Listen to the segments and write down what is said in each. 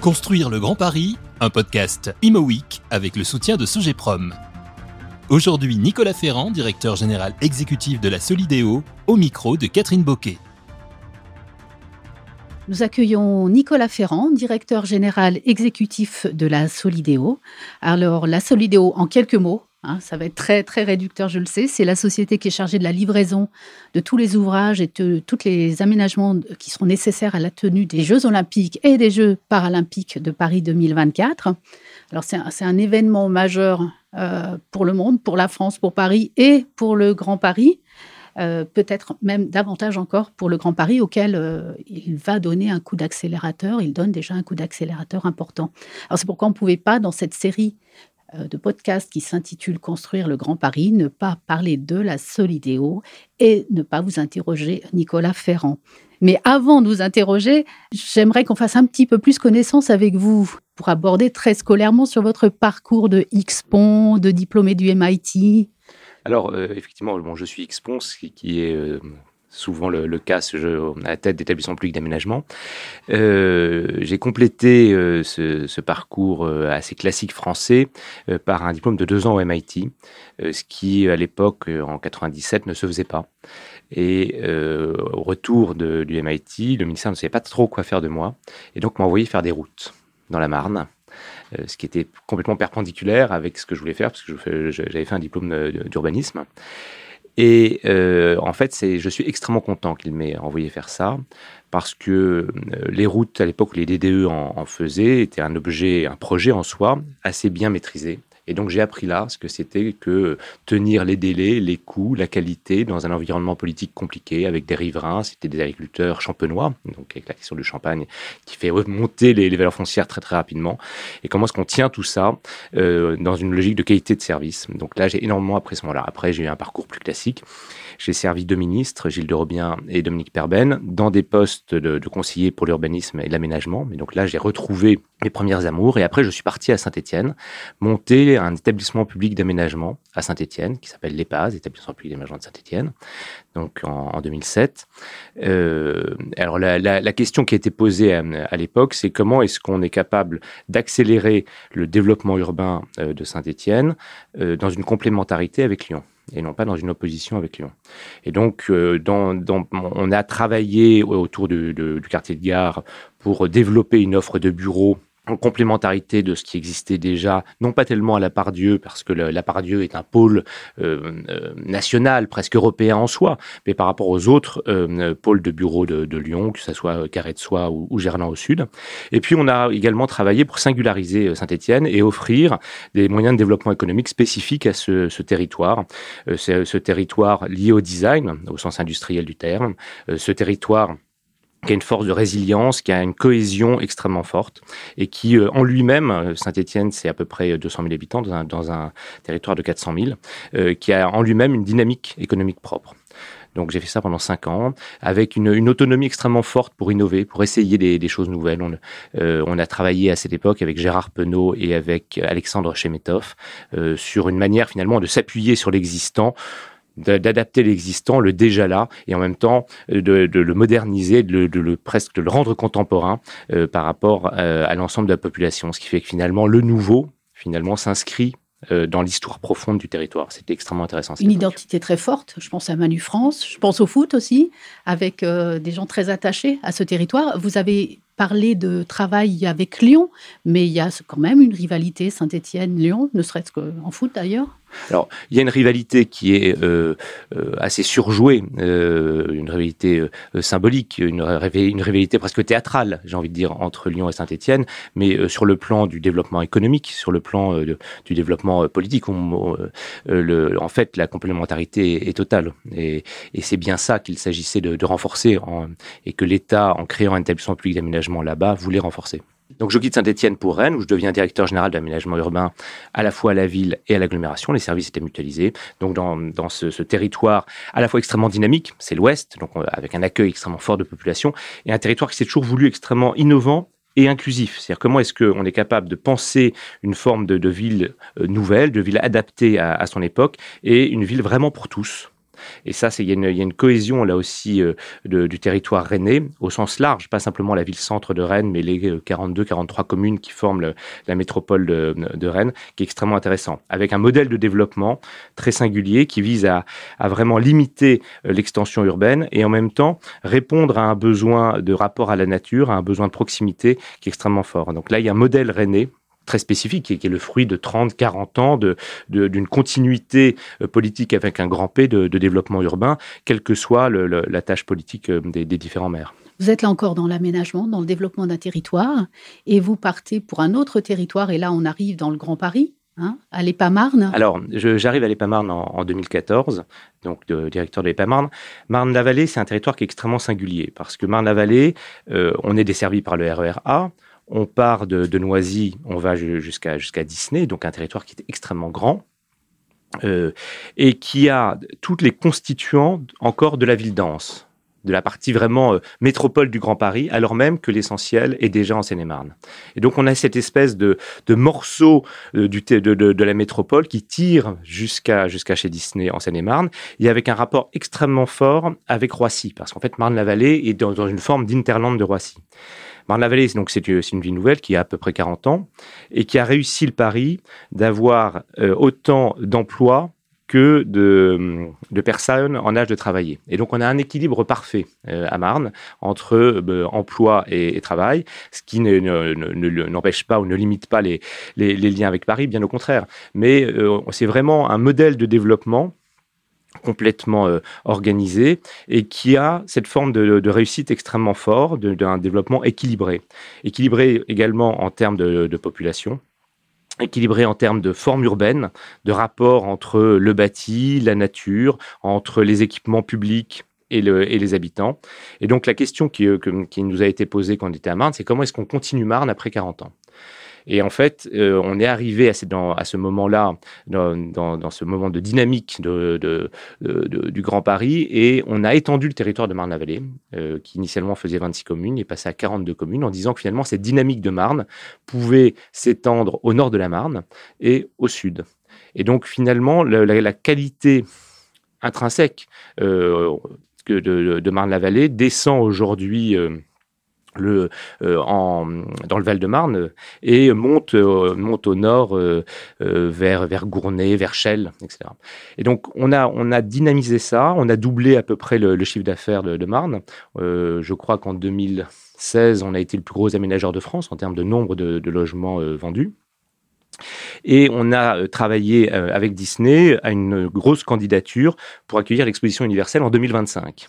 Construire le Grand Paris, un podcast Imo Week avec le soutien de Sogeprom. Aujourd'hui, Nicolas Ferrand, directeur général exécutif de la Solidéo, au micro de Catherine Boquet. Nous accueillons Nicolas Ferrand, directeur général exécutif de la Solidéo. Alors, la Solidéo, en quelques mots, hein, ça va être très, très réducteur, je le sais. C'est la société qui est chargée de la livraison de tous les ouvrages et de tous les aménagements qui seront nécessaires à la tenue des Jeux olympiques et des Jeux paralympiques de Paris 2024. Alors, c'est un, un, événement majeur euh, pour le monde, pour la France, pour Paris et pour le Grand Paris. Euh, peut-être même davantage encore pour le Grand Paris, auquel euh, il va donner un coup d'accélérateur. Il donne déjà un coup d'accélérateur important. Alors c'est pourquoi on ne pouvait pas, dans cette série de podcasts qui s'intitule Construire le Grand Paris, ne pas parler de la Solidéo et ne pas vous interroger Nicolas Ferrand. Mais avant de vous interroger, j'aimerais qu'on fasse un petit peu plus connaissance avec vous pour aborder très scolairement sur votre parcours de X-Pont, de diplômé du MIT, alors, euh, effectivement, bon, je suis Expons, qui, qui est euh, souvent le, cas je, à la tête d'établissements publics d'aménagement. Euh, j'ai complété ce, parcours assez classique français par un diplôme de deux ans au MIT, ce qui, à l'époque, en 97, ne se faisait pas. Et au retour de, du MIT, le ministère ne savait pas trop quoi faire de moi, et donc m'a envoyé faire des routes dans la Marne. Euh, ce qui était complètement perpendiculaire avec ce que je voulais faire, parce que j'avais fait un diplôme d'urbanisme. Et euh, en fait, je suis extrêmement content qu'il m'ait envoyé faire ça, parce que euh, les routes, à l'époque où les DDE en, en, faisaient, étaient un objet, un projet en soi, assez bien maîtrisé. Et donc j'ai appris là ce que c'était que tenir les délais, les coûts, la qualité dans un environnement politique compliqué avec des riverains, c'était des agriculteurs champenois, donc avec la question du champagne qui fait remonter les, valeurs foncières très très rapidement. Et comment est-ce qu'on tient tout ça euh, dans une logique de qualité de service? Donc là j'ai énormément appris ce moment-là. Après j'ai eu un parcours plus classique. J'ai servi deux ministres, Gilles de Robien et Dominique Perben, dans des postes de, conseiller pour l'urbanisme et l'aménagement. Mais donc là, j'ai retrouvé mes premières amours. Et après, je suis parti à Saint-Étienne, monter un établissement public d'aménagement à Saint-Étienne, qui s'appelle l'EPAS, établissement public d'aménagement de Saint-Étienne, donc en, en 2007. Euh, alors la, question qui a été posée à, à l'époque, c'est comment est-ce qu'on est capable d'accélérer le développement urbain euh, de Saint-Étienne euh, dans une complémentarité avec Lyon? Et non pas dans une opposition avec Lyon. Et donc, euh, on a travaillé autour du quartier de gare pour développer une offre de bureaux en complémentarité de ce qui existait déjà, non pas tellement à la part Dieu, parce que la part Dieu est un pôle euh, euh, national, presque européen en soi, mais par rapport aux autres euh, pôles de bureaux de, Lyon, que ce soit Carré de Soie ou, ou, Gerland au sud. Et puis on a également travaillé pour singulariser Saint-Étienne et offrir des moyens de développement économique spécifiques à ce, territoire. Ce territoire lié au design, au sens industriel du terme, ce territoire qui a une force de résilience, qui a une cohésion extrêmement forte et qui, euh, en lui-même, euh, Saint-Étienne, c'est à peu près 200 000 habitants dans un, territoire de 400 000, euh, qui a en lui-même une dynamique économique propre. Donc j'ai fait ça pendant cinq ans, avec une, autonomie extrêmement forte pour innover, pour essayer des, choses nouvelles. On, euh, on, a travaillé à cette époque avec Gérard Penaud et avec Alexandre Chemetov euh, sur une manière finalement de s'appuyer sur l'existant d'adapter l'existant, le déjà là, et en même temps euh, de, de le moderniser, de le, de le, presque de le rendre contemporain euh, par rapport euh, à l'ensemble de la population. Ce qui fait que finalement le nouveau, finalement, s'inscrit euh, dans l'histoire profonde du territoire. C'était extrêmement intéressant. Une identité très forte. Je pense à Manu France, je pense au foot aussi, avec euh, des gens très attachés à ce territoire. Vous avez parlé de travail avec Lyon, mais il y a quand même une rivalité Saint-Étienne-Lyon, ne serait-ce qu'en foot d'ailleurs. Alors, il y a une rivalité qui est euh, euh, assez surjouée, euh, une rivalité symbolique, une, rivalité presque théâtrale, j'ai envie de dire, entre Lyon et Saint-Étienne, mais sur le plan du développement économique, sur le plan du développement politique, en fait, la complémentarité est, totale. Et, c'est bien ça qu'il s'agissait de, renforcer, en, et que l'État, en créant un établissement public d'aménagement là-bas, voulait renforcer. Donc je quitte Saint-Etienne pour Rennes, où je deviens directeur général d'aménagement urbain à la fois à la ville et à l'agglomération. Les services étaient mutualisés. Donc dans, ce, territoire à la fois extrêmement dynamique, c'est l'Ouest, donc euh, avec un accueil extrêmement fort de population, et un territoire qui s'est toujours voulu extrêmement innovant et inclusif. C'est-à-dire comment est-ce qu'on est capable de penser une forme de, ville euh, nouvelle, de ville adaptée à son époque, et une ville vraiment pour tous? Et ça, il y, y, a une cohésion là aussi euh, du territoire rennais au sens large, pas simplement la ville-centre de Rennes, mais les 42-43 communes qui forment la métropole de, Rennes, qui est extrêmement intéressant, avec un modèle de développement très singulier qui vise à, à vraiment limiter l'extension urbaine et en même temps répondre à un besoin de rapport à la nature, à un besoin de proximité qui est extrêmement fort. Donc là, il y a un modèle rennais très spécifique, qui est, le fruit de 30, 40 ans d'une de, continuité euh, politique avec un grand P de, développement urbain, quelle que soit la tâche politique euh, des, différents maires. Vous êtes là encore dans l'aménagement, dans le développement d'un territoire, et vous partez pour un autre territoire, et là on arrive dans le Grand Paris, Hein, à l'EPA-Marne Alors, j'arrive à l'EPA-Marne en, 2014, donc de, directeur de l'EPA-Marne. Marne-la-Vallée, c'est un territoire qui est extrêmement singulier, parce que Marne-la-Vallée, euh, on est desservi par le RER A, on part de, Noisy, on va jusqu'à Disney, donc un territoire qui est extrêmement grand. Euh, et qui a toutes les constituants encore de la ville dense, de la partie vraiment euh, métropole du Grand Paris, alors même que l'essentiel est déjà en Seine-et-Marne. Et donc on a cette espèce de, morceau euh, du, de, de, la métropole qui tire jusqu'à chez Disney en Seine-et-Marne, et avec un rapport extrêmement fort avec Roissy, parce qu'en fait Marne-la-Vallée est dans, dans une forme d'interland de Roissy. Marne-la-Vallée, donc c'est une ville nouvelle qui a à peu près 40 ans et qui a réussi le pari d'avoir euh, autant d'emplois que de, de, personnes en âge de travailler. Et donc on a un équilibre parfait euh, à Marne entre euh, emploi et, travail, ce qui n'empêche pas ou ne limite pas les, les, liens avec Paris, bien au contraire. Mais c'est vraiment un modèle de développement complètement euh, organisé et qui a cette forme de, réussite extrêmement forte, d'un développement équilibré. Équilibré également en termes de, population équilibré en termes de forme urbaine, de rapport entre le bâti, la nature, entre les équipements publics et, les habitants. Et donc la question qui, euh, qui, nous a été posée quand on était à Marne, c'est comment est-ce qu'on continue Marne après 40 ans? Et en fait, euh, on est arrivé à, ce moment-là, dans, ce moment de dynamique du Grand Paris, et on a étendu le territoire de Marne-la-Vallée, euh, qui initialement faisait 26 communes, et passé à 42 communes, en disant que finalement, cette dynamique de Marne pouvait s'étendre au nord de la Marne et au sud. Et donc, finalement, la, qualité intrinsèque euh, de, Marne-la-Vallée descend aujourd'hui euh, dans le Val-de-Marne et monte, euh, monte au nord euh, vers, vers Gournay, vers Chelles, etc. Et donc, on a, on a dynamisé ça, on a doublé à peu près le, chiffre d'affaires de, Marne. je crois qu'en 2016, on a été le plus gros aménageur de France en termes de nombre de logements vendus. Et on a travaillé avec Disney à une grosse candidature pour accueillir l'exposition universelle en 2025.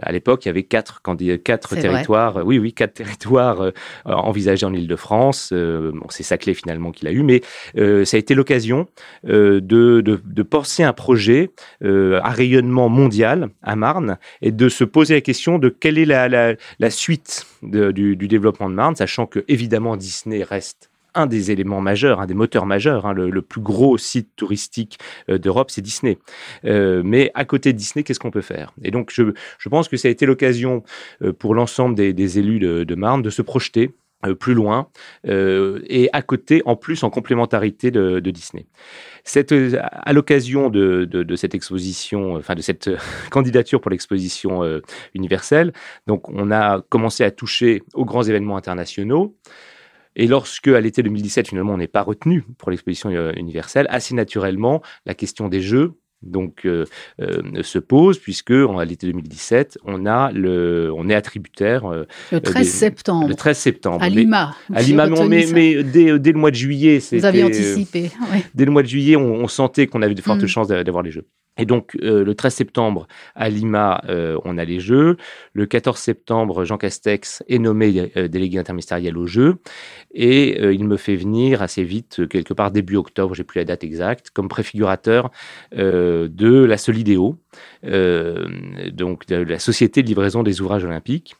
À l'époque, il y avait quatre, quatre territoires, oui, oui, quatre territoires euh, envisagés en Ile-de-France. Euh, bon, c'est Saclay finalement qu'il a eu, mais euh, ça a été l'occasion de, de, de, penser un projet à rayonnement mondial à Marne et de se poser la question de quelle est la, la, la suite du, du développement de Marne, sachant que évidemment Disney reste un des éléments majeurs, un des moteurs majeurs. Hein, le, plus gros site touristique euh, d'Europe, c'est Disney. Euh, mais à côté de Disney, qu'est-ce qu'on peut faire? Et donc, je, pense que ça a été l'occasion euh, pour l'ensemble des, élus de, Marne de se projeter plus loin et à côté, en plus, en complémentarité de, Disney. Cette, à l'occasion de, de, de, cette exposition, enfin de cette candidature pour l'exposition universelle, donc on a commencé à toucher aux grands événements internationaux. Et lorsque, à l'été 2017, finalement, on n'est pas retenu pour l'exposition euh, universelle, assez naturellement, la question des jeux donc euh, euh, se pose puisque à l'été 2017 on a le on est attributaire le 13 septembre. Le 13 septembre. À Lima. à Lima mais, mais, dès, dès, le mois de juillet vous avez anticipé dès le mois de juillet on, sentait qu'on avait de fortes mm. chances d'avoir les jeux et donc, euh, le 13 septembre, à Lima, euh, on a les Jeux. Le 14 septembre, Jean Castex est nommé euh, délégué interministériel aux Jeux. Et il me fait venir assez vite, quelque part début octobre, j'ai plus la date exacte, comme préfigurateur de la Solidéo, donc de la Société de livraison des ouvrages olympiques,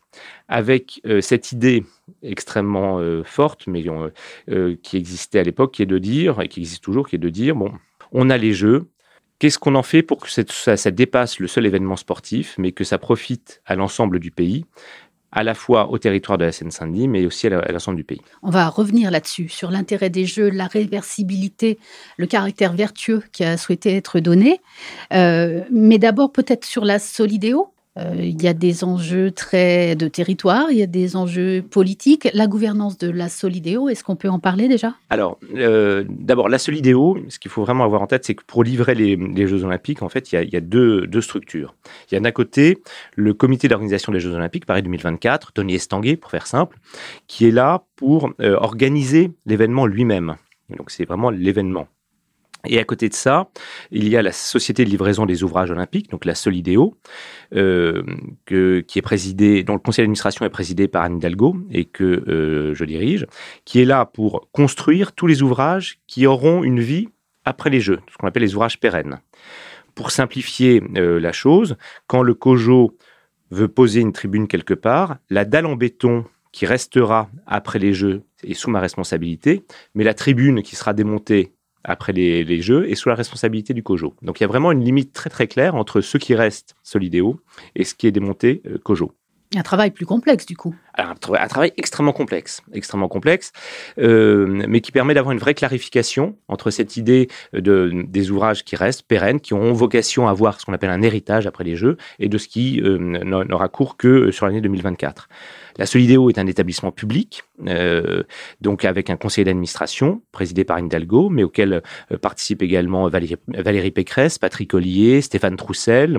avec cette idée extrêmement forte, mais qui existait à l'époque, qui est de dire, et qui existe toujours, qui est de dire, bon, on a les Jeux, Qu'est-ce qu'on en fait pour que ça, dépasse le seul événement sportif, mais que ça profite à l'ensemble du pays à la fois au territoire de la Seine-Saint-Denis, mais aussi à l'ensemble du pays? On va revenir là-dessus, sur l'intérêt des jeux, la réversibilité, le caractère vertueux qui a souhaité être donné. Euh, mais d'abord, peut-être sur la Solidéo. Euh, il y a des enjeux très de territoire, il y a des enjeux politiques. La gouvernance de la Solidéo, est-ce qu'on peut en parler déjà? Alors, euh, d'abord, la Solidéo, ce qu'il faut vraiment avoir en tête, c'est que pour livrer les, Jeux Olympiques, en fait, il y a, deux, structures. Il y a d'un côté le comité d'organisation des Jeux Olympiques, Paris 2024, Tony Estanguet, pour faire simple, qui est là pour euh, organiser l'événement lui-même. Donc, c'est vraiment l'événement. Et à côté de ça, il y a la Société de livraison des ouvrages olympiques, donc la Solidéo, euh, qui est présidée, dont le conseil d'administration est présidé par Anne Hidalgo et que euh, je dirige, qui est là pour construire tous les ouvrages qui auront une vie après les Jeux, ce qu'on appelle les ouvrages pérennes. Pour simplifier euh, la chose, quand le COJO veut poser une tribune quelque part, la dalle en béton qui restera après les Jeux est sous ma responsabilité, mais la tribune qui sera démontée après les, jeux et sous la responsabilité du COJO. Donc il y a vraiment une limite très très claire entre ce qui reste Solidéo et ce qui est démonté euh, COJO. Un travail plus complexe du coup. un, travail extrêmement complexe, extrêmement complexe, euh, mais qui permet d'avoir une vraie clarification entre cette idée de, des ouvrages qui restent pérennes, qui ont vocation à avoir ce qu'on appelle un héritage après les Jeux, et de ce qui euh, n'aura cours que sur l'année 2024. La Solidéo est un établissement public, euh, donc avec un conseil d'administration présidé par Hidalgo, mais auquel euh, participent également Valérie, Valérie, Pécresse, Patrick Ollier, Stéphane Troussel,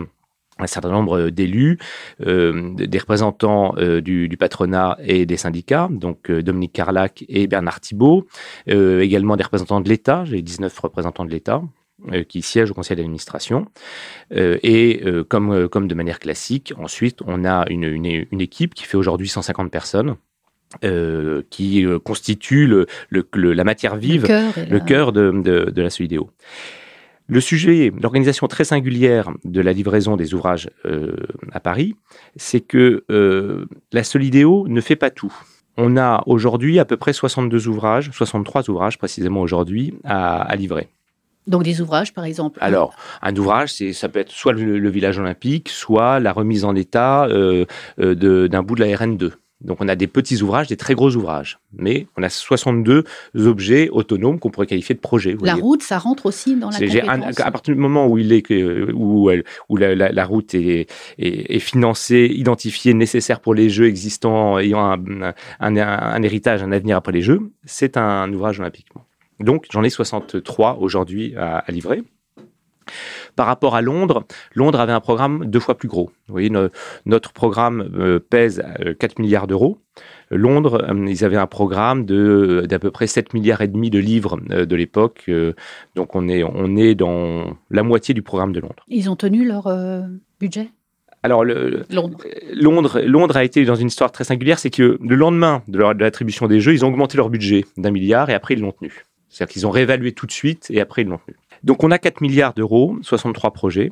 un certain nombre d'élus, euh, des représentants du, patronat et des syndicats, donc Dominique Carlac et Bernard Thibault, également des représentants de l'État, j'ai 19 représentants de l'État, euh, qui siège au conseil d'administration. Euh, et euh, comme, comme de manière classique, ensuite, on a une, une, équipe qui fait aujourd'hui 150 personnes. qui constitue le, le, la matière vive, le cœur, de, de, de, la Solidéo. Le sujet, l'organisation très singulière de la livraison des ouvrages à Paris, c'est que la Solidéo ne fait pas tout. On a aujourd'hui à peu près 62 ouvrages, 63 ouvrages précisément aujourd'hui, à, à livrer. Donc des ouvrages, par exemple. Alors, un ouvrage, c'est ça peut être soit le, village olympique, soit la remise en état euh, euh, d'un bout de la RN2. Donc on a des petits ouvrages, des très gros ouvrages, mais on a 62 objets autonomes qu'on pourrait qualifier de projets. La route, ça rentre aussi dans la compétence. à partir du moment où il est où, où la, route est, est, financée, identifiée, nécessaire pour les jeux existants, ayant un, un héritage, un avenir après les jeux, c'est un ouvrage olympique. Donc j'en ai 63 aujourd'hui à, livrer. Par rapport à Londres, Londres avait un programme deux fois plus gros. Vous voyez, notre programme euh, pèse 4 euh, milliards d'euros. Londres, euh, ils avaient un programme de d'à peu près 7 milliards et demi de livres de l'époque. donc on est on est dans la moitié du programme de Londres. Ils ont tenu leur budget? Alors, le, Londres. Londres. a été dans une histoire très singulière, c'est que le lendemain de l'attribution des Jeux, ils ont augmenté leur budget d'un milliard et après ils l'ont tenu. C'est-à-dire qu'ils ont réévalué tout de suite et après ils l'ont tenu. Donc on a 4 milliards d'euros, 63 projets.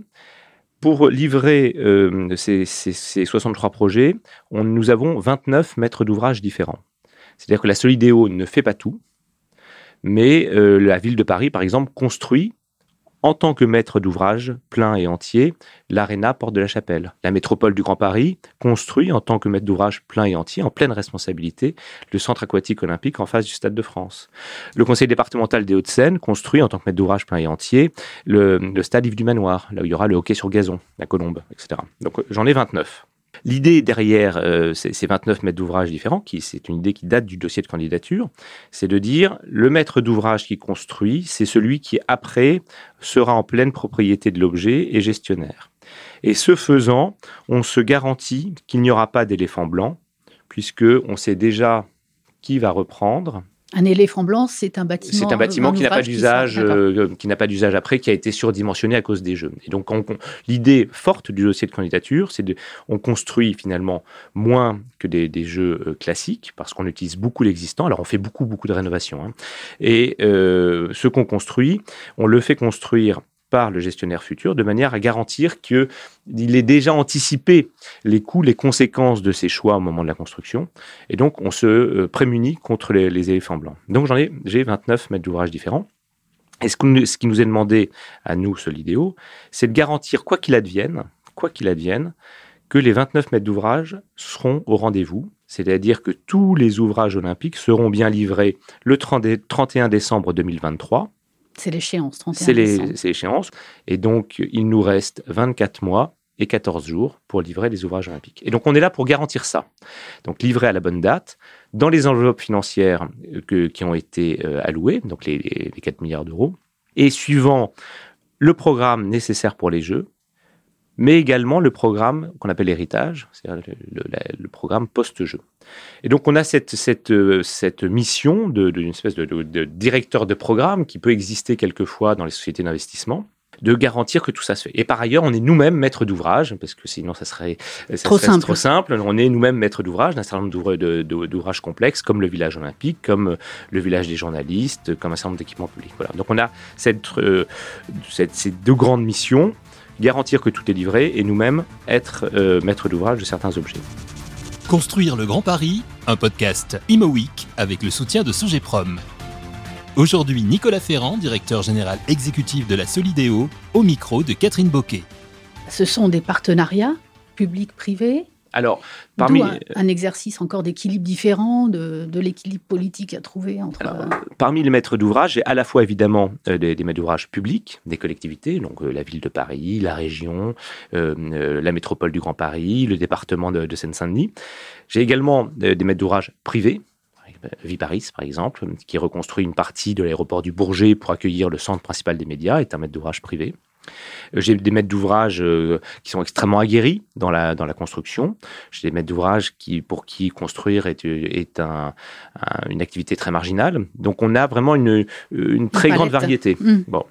Pour livrer euh, ces, 63 projets, nous avons 29 maîtres d'ouvrage différents. C'est-à-dire que la Solidéo ne fait pas tout, mais euh, la ville de Paris, par exemple, construit en tant que maître d'ouvrage plein et entier l'Arena Porte de la Chapelle. La métropole du Grand Paris construit en tant que maître d'ouvrage plein et entier, en pleine responsabilité, le centre aquatique olympique en face du Stade de France. Le conseil départemental des Hauts-de-Seine construit en tant que maître d'ouvrage plein et entier le, le stade Yves du Manoir, là où il y aura le hockey sur gazon, la colombe, etc. Donc j'en ai 29. L'idée derrière euh, ces, 29 mètres d'ouvrage différents, c'est une idée qui date du dossier de candidature, c'est de dire le maître d'ouvrage qui construit, c'est celui qui après sera en pleine propriété de l'objet et gestionnaire. Et ce faisant, on se garantit qu'il n'y aura pas d'éléphant blanc, puisque on sait déjà qui va reprendre, un éléphant blanc, c'est un bâtiment. C'est un bâtiment qui n'a pas d'usage, euh, qui n'a pas d'usage après, qui a été surdimensionné à cause des jeux. Et donc, l'idée forte du dossier de candidature, c'est de, on construit finalement moins que des, jeux euh, classiques parce qu'on utilise beaucoup l'existant. Alors, on fait beaucoup beaucoup de rénovations. Hein. Et euh, ce qu'on construit, on le fait construire par le gestionnaire futur de manière à garantir qu'il est déjà anticipé les coûts, les conséquences de ses choix au moment de la construction. Et donc, on se euh, prémunit contre les, éléphants blancs. Donc, j'en ai, j'ai 29 mètres d'ouvrage différents. Et ce, ce qui nous est demandé à nous, Solidéo, c'est de garantir, quoi qu'il advienne, quoi qu'il advienne, que les 29 maîtres d'ouvrage seront au rendez-vous, c'est-à-dire que tous les ouvrages olympiques seront bien livrés le 31 décembre 2023. C'est l'échéance, 31 décembre. C'est l'échéance. Et donc, il nous reste 24 mois et 14 jours pour livrer les ouvrages olympiques. Et donc, on est là pour garantir ça. Donc, livrer à la bonne date, dans les enveloppes financières qui ont été euh, allouées, donc les, les 4 milliards d'euros, et suivant le programme nécessaire pour les Jeux, mais également le programme qu'on appelle héritage, c'est-à-dire le, programme post-jeu. Et donc on a cette, cette, cette mission d'une espèce de, de, directeur de programme qui peut exister quelquefois dans les sociétés d'investissement de garantir que tout ça se fait. Et par ailleurs, on est nous-mêmes maîtres d'ouvrage, parce que sinon ça serait, trop, simple. trop, simple. On est nous-mêmes maîtres d'ouvrage d'un certain nombre d'ouvrages complexes, comme le village olympique, comme le village des journalistes, comme un certain nombre d'équipements publics. Voilà. Donc on a cette, euh, cette, ces deux grandes missions garantir que tout est livré et nous-mêmes être euh, maître d'ouvrage de certains objets. Construire le Grand Paris, un podcast Imo avec le soutien de Sogeprom. Aujourd'hui, Nicolas Ferrand, directeur général exécutif de la Solidéo, au micro de Catherine Boquet. Ce sont des partenariats publics-privés alors, parmi un, exercice encore d'équilibre différent de, l'équilibre politique à trouver entre. Euh, parmi les maîtres d'ouvrage, j'ai à la fois évidemment euh, des, maîtres d'ouvrage publics, des collectivités, donc euh, la ville de Paris, la région, la métropole du Grand Paris, le département de, Seine-Saint-Denis. J'ai également des maîtres d'ouvrage privés, Viparis, par exemple, qui reconstruit une partie de l'aéroport du Bourget pour accueillir le centre principal des médias, est un maître d'ouvrage privé. Euh, j'ai des maîtres d'ouvrage euh, qui sont extrêmement aguerris dans la, dans la construction. J'ai des maîtres d'ouvrage qui, pour qui construire est, est un, une activité très marginale. Donc, on a vraiment une, une très grande variété. Mm. Bon.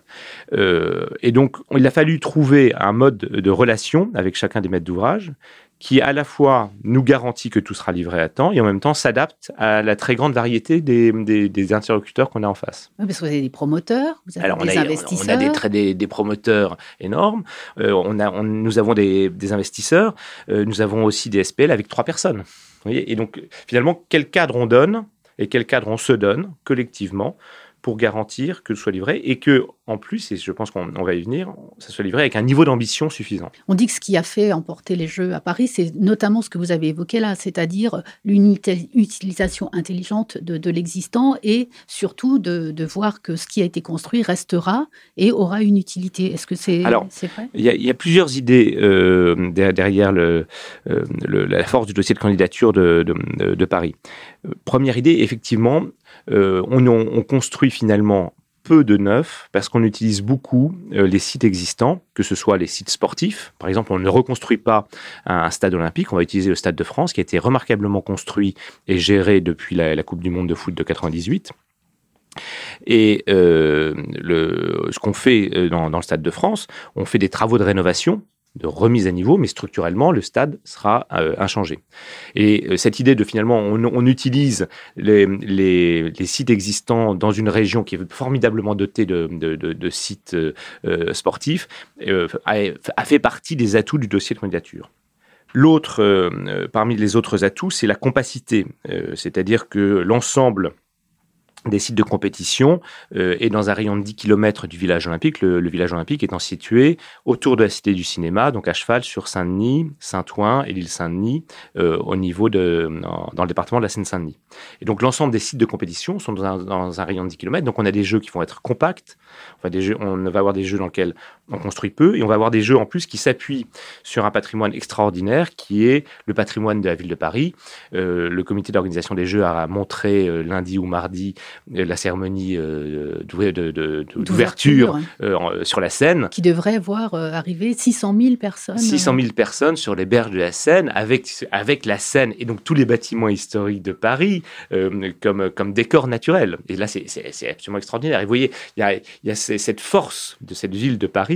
Euh, et donc, il a fallu trouver un mode de relation avec chacun des maîtres d'ouvrage qui à la fois nous garantit que tout sera livré à temps et en même temps s'adapte à la très grande variété des, des, interlocuteurs qu'on a en face. Oui, parce que vous avez des promoteurs, vous avez Alors, des on a, investisseurs. On a des, des, promoteurs énormes, euh, on a, nous avons des, investisseurs, euh, nous avons aussi des SPL avec trois personnes. Vous voyez et donc, finalement, quel cadre on donne et quel cadre on se donne collectivement pour garantir que ce soit livré et que, en plus, et je pense qu'on va y venir, ça soit livré avec un niveau d'ambition suffisant. On dit que ce qui a fait emporter les Jeux à Paris, c'est notamment ce que vous avez évoqué là, c'est-à-dire l'utilisation intelligente de, l'existant et surtout de, voir que ce qui a été construit restera et aura une utilité. Est-ce que c'est vrai? Il y, a plusieurs idées euh, derrière euh, le, la force du dossier de candidature de, de Paris. Euh, première idée, effectivement, on, construit finalement peu de neuf parce qu'on utilise beaucoup euh, les sites existants, que ce soit les sites sportifs. Par exemple, on ne reconstruit pas un, stade olympique, on va utiliser le Stade de France qui a été remarquablement construit et géré depuis la, Coupe du Monde de foot de 98. Et euh, ce qu'on fait dans, le Stade de France, on fait des travaux de rénovation de remise à niveau, mais structurellement, le stade sera euh, inchangé. Et euh, cette idée de finalement, on, utilise les, sites existants dans une région qui est formidablement dotée de, sites euh, sportifs, a, fait partie des atouts du dossier de candidature. L'autre, parmi les autres atouts, c'est la compacité, c'est-à-dire que l'ensemble des sites de compétition euh, et dans un rayon de 10 km du village olympique. Le, village olympique étant situé autour de la cité du cinéma, donc à cheval sur Saint-Denis, Saint-Ouen et l'île Saint-Denis, euh, au niveau de dans le département de la Seine-Saint-Denis. Et donc l'ensemble des sites de compétition sont dans un, rayon de 10 km. Donc on a des jeux qui vont être compacts. On va avoir des jeux dans lesquels on construit peu et on va avoir des jeux en plus qui s'appuient sur un patrimoine extraordinaire qui est le patrimoine de la ville de Paris. Euh, le comité d'organisation des jeux a montré euh, lundi ou mardi euh, la cérémonie d'ouverture sur la Seine. Qui devrait voir arriver 600 000 personnes. 600 000 personnes sur les berges de la Seine avec, avec la Seine et donc tous les bâtiments historiques de Paris comme, comme décor naturel. Et là, c'est absolument extraordinaire. Et vous voyez, il y a, y a cette force de cette ville de Paris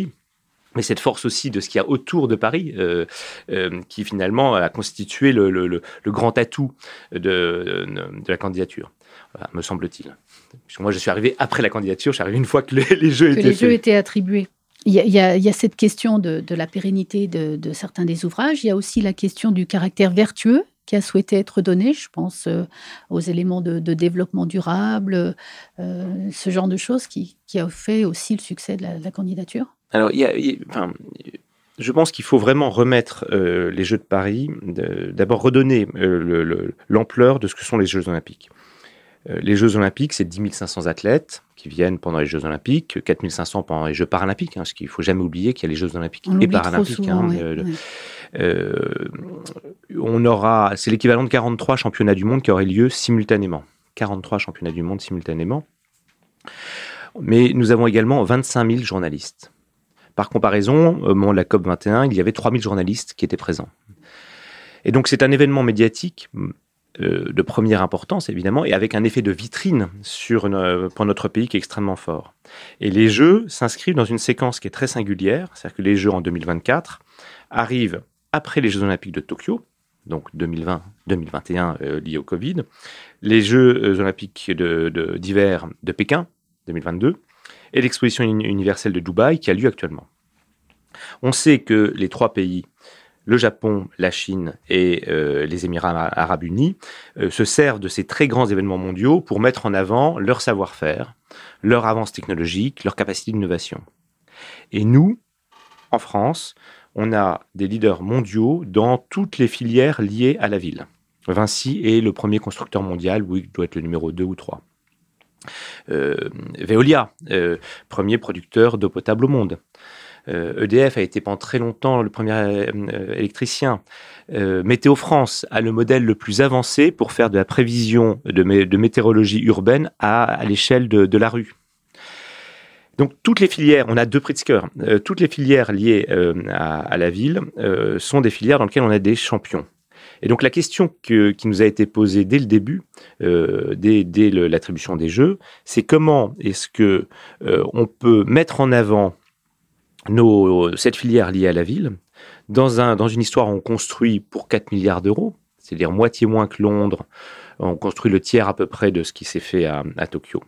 mais cette force aussi de ce qu'il y a autour de Paris, euh, euh, qui finalement a constitué le, le, grand atout de, de, la candidature, me semble-t-il. Moi, je suis arrivé après la candidature, je suis arrivé une fois que les, jeux que étaient les jeux étaient attribués. Il y, a, il y a, cette question de, de la pérennité de, certains des ouvrages. Il y a aussi la question du caractère vertueux qui a souhaité être donné. Je pense euh, aux éléments de, développement durable, ce genre de choses qui, qui a fait aussi le succès de la candidature. Alors, il y a, enfin, je pense qu'il faut vraiment remettre euh, les Jeux de Paris, d'abord redonner euh, l'ampleur de ce que sont les Jeux olympiques. Euh, les Jeux olympiques, c'est 10 500 athlètes qui viennent pendant les Jeux olympiques, 4 500 pendant les Jeux paralympiques, hein, parce qu'il faut jamais oublier qu'il y a les Jeux olympiques et paralympiques. Hein, on aura, c'est l'équivalent de 43 championnats du monde qui auraient lieu simultanément. 43 championnats du monde simultanément. Mais nous avons également 25 000 journalistes. Par comparaison, au moment de la COP 21, il y avait 3000 journalistes qui étaient présents. Et donc c'est un événement médiatique euh, de première importance, évidemment, et avec un effet de vitrine sur pour notre pays qui est extrêmement fort. Et les Jeux s'inscrivent dans une séquence qui est très singulière, c'est-à-dire que les Jeux en 2024 arrivent après les Jeux olympiques de Tokyo, donc 2020-2021 euh, liés au Covid, les Jeux euh, olympiques d'hiver de, de Pékin, 2022, et l'exposition universelle de Dubaï qui a lieu actuellement. On sait que les trois pays, le Japon, la Chine et euh, les Émirats arabes unis, euh, se servent de ces très grands événements mondiaux pour mettre en avant leur savoir-faire, leur avance technologique, leur capacité d'innovation. Et nous, en France, on a des leaders mondiaux dans toutes les filières liées à la ville. Vinci est le premier constructeur mondial, il doit être le numéro 2 ou 3. Euh, Veolia, euh, premier producteur d'eau potable au monde. EDF euh, e a été pendant très longtemps le premier électricien. Météo France a le modèle le plus avancé pour faire de la prévision de, météorologie urbaine à, l'échelle de, la rue. Donc toutes les filières, on a deux Pritzker, toutes les filières liées à, la ville sont des filières dans lesquelles on a des champions. Et donc la question qui nous a été posée dès le début, euh, dès, l'attribution des jeux, c'est comment est-ce que euh, on peut mettre en avant cette filière liée à la ville dans, un, dans une histoire où on construit pour 4 milliards d'euros, c'est-à-dire moitié moins que Londres, on construit le tiers à peu près de ce qui s'est fait à Tokyo.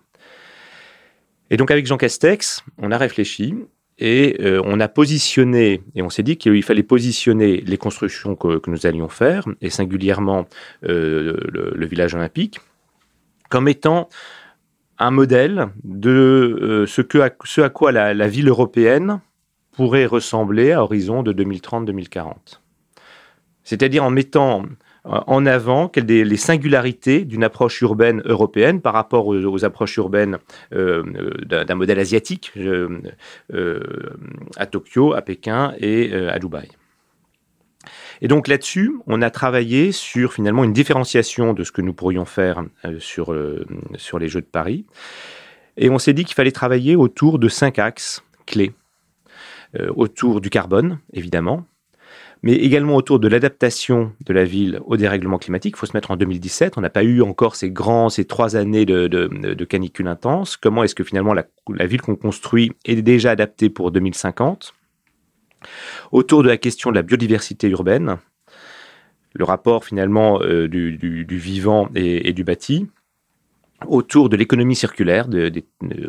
Et donc avec Jean Castex, on a réfléchi et euh, on a positionné, et on s'est dit qu'il fallait positionner les constructions que, nous allions faire, et singulièrement euh, le, village olympique, comme étant un modèle de euh, ce, à quoi la, la ville européenne pourrait ressembler à horizon de 2030-2040. C'est-à-dire en mettant en avant quelles sont les singularités d'une approche urbaine européenne par rapport aux, approches urbaines euh, d'un modèle asiatique euh, à Tokyo, à Pékin et à Dubaï. Et donc là-dessus, on a travaillé sur finalement une différenciation de ce que nous pourrions faire sur, sur les Jeux de Paris. Et on s'est dit qu'il fallait travailler autour de cinq axes clés. autour du carbone, évidemment, mais également autour de l'adaptation de la ville au dérèglement climatique. Il faut se mettre en 2017. On n'a pas eu encore ces grands, ces trois années de, canicule intense. Comment est-ce que finalement la, ville qu'on construit est déjà adaptée pour 2050 Autour de la question de la biodiversité urbaine, le rapport finalement euh, du, vivant et du bâti autour de l'économie circulaire, de,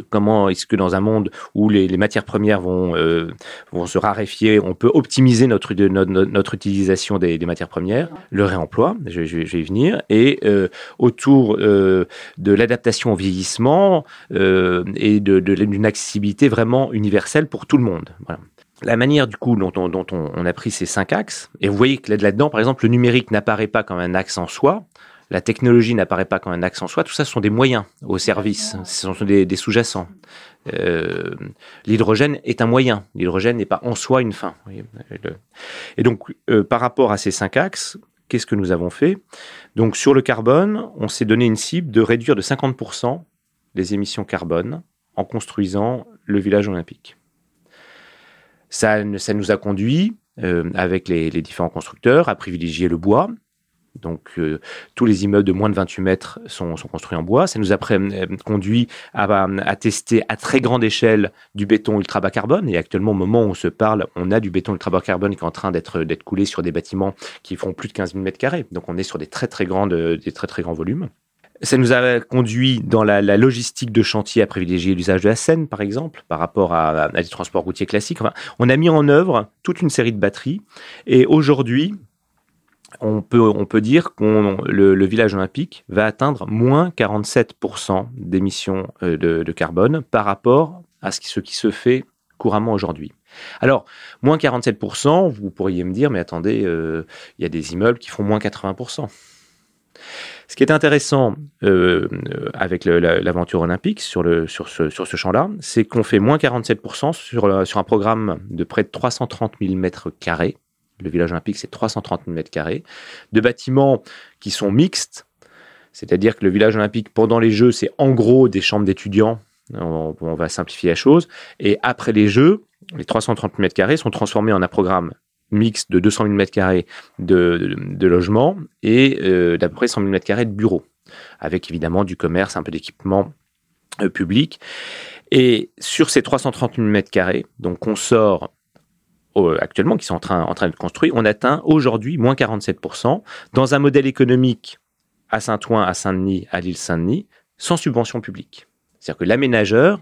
comment est-ce que dans un monde où les, matières premières vont, euh, vont se raréfier, on peut optimiser notre, notre, utilisation des, matières premières, le réemploi, je, vais y venir, et euh, autour euh, de l'adaptation au vieillissement et d'une accessibilité vraiment universelle pour tout le monde. La manière du coup dont, on, dont on, a pris ces cinq axes, et vous voyez que là-dedans, par exemple, le numérique n'apparaît pas comme un axe en soi, la technologie n'apparaît pas comme un axe en soi. Tout ça, ce sont des moyens au service. Ce sont des, sous-jacents. Euh, l'hydrogène est un moyen. L'hydrogène n'est pas en soi une fin. Et donc, euh, par rapport à ces cinq axes, qu'est-ce que nous avons fait? Donc, sur le carbone, on s'est donné une cible de réduire de 50% les émissions carbone en construisant le village olympique. Ça, ça nous a conduit, euh, avec les, différents constructeurs, à privilégier le bois, donc, euh, tous les immeubles de moins de 28 mètres sont, construits en bois. Ça nous a euh, conduit à, tester à très grande échelle du béton ultra bas carbone. Et actuellement, au moment où on se parle, on a du béton ultra bas carbone qui est en train d'être coulé sur des bâtiments qui font plus de 15 000 mètres carrés. Donc, on est sur des très très grandes, des très très grands volumes. Ça nous a conduit dans la, logistique de chantier à privilégier l'usage de la Seine, par exemple, par rapport à, des transports routiers classiques. on a mis en œuvre toute une série de batteries. Et aujourd'hui, on peut, dire que le, village olympique va atteindre moins 47% d'émissions euh, de, carbone par rapport à ce qui, se fait couramment aujourd'hui. Alors, moins 47%, vous pourriez me dire, mais attendez, il y a des immeubles qui font moins 80%. Ce qui est intéressant euh, avec l'aventure olympique sur, ce, champ-là, c'est qu'on fait moins 47% sur, sur un programme de près de 330 000 mètres carrés. Le village olympique, c'est 330 000 mètres carrés. De bâtiments qui sont mixtes, c'est-à-dire que le village olympique, pendant les Jeux, c'est en gros des chambres d'étudiants. On, va simplifier la chose. Et après les Jeux, les 330 000 mètres carrés sont transformés en un programme mix de 200 000 m2 de, de, logement et euh, d'à peu près 100 000 m2 de bureaux, avec évidemment du commerce, un peu d'équipement euh, public. Et sur ces 330 000 m2, donc on sort actuellement, qui sont en train, de construire, on atteint aujourd'hui moins 47% dans un modèle économique à Saint-Ouen, à Saint-Denis, à l'île Saint-Denis, sans subvention publique. C'est-à-dire que l'aménageur,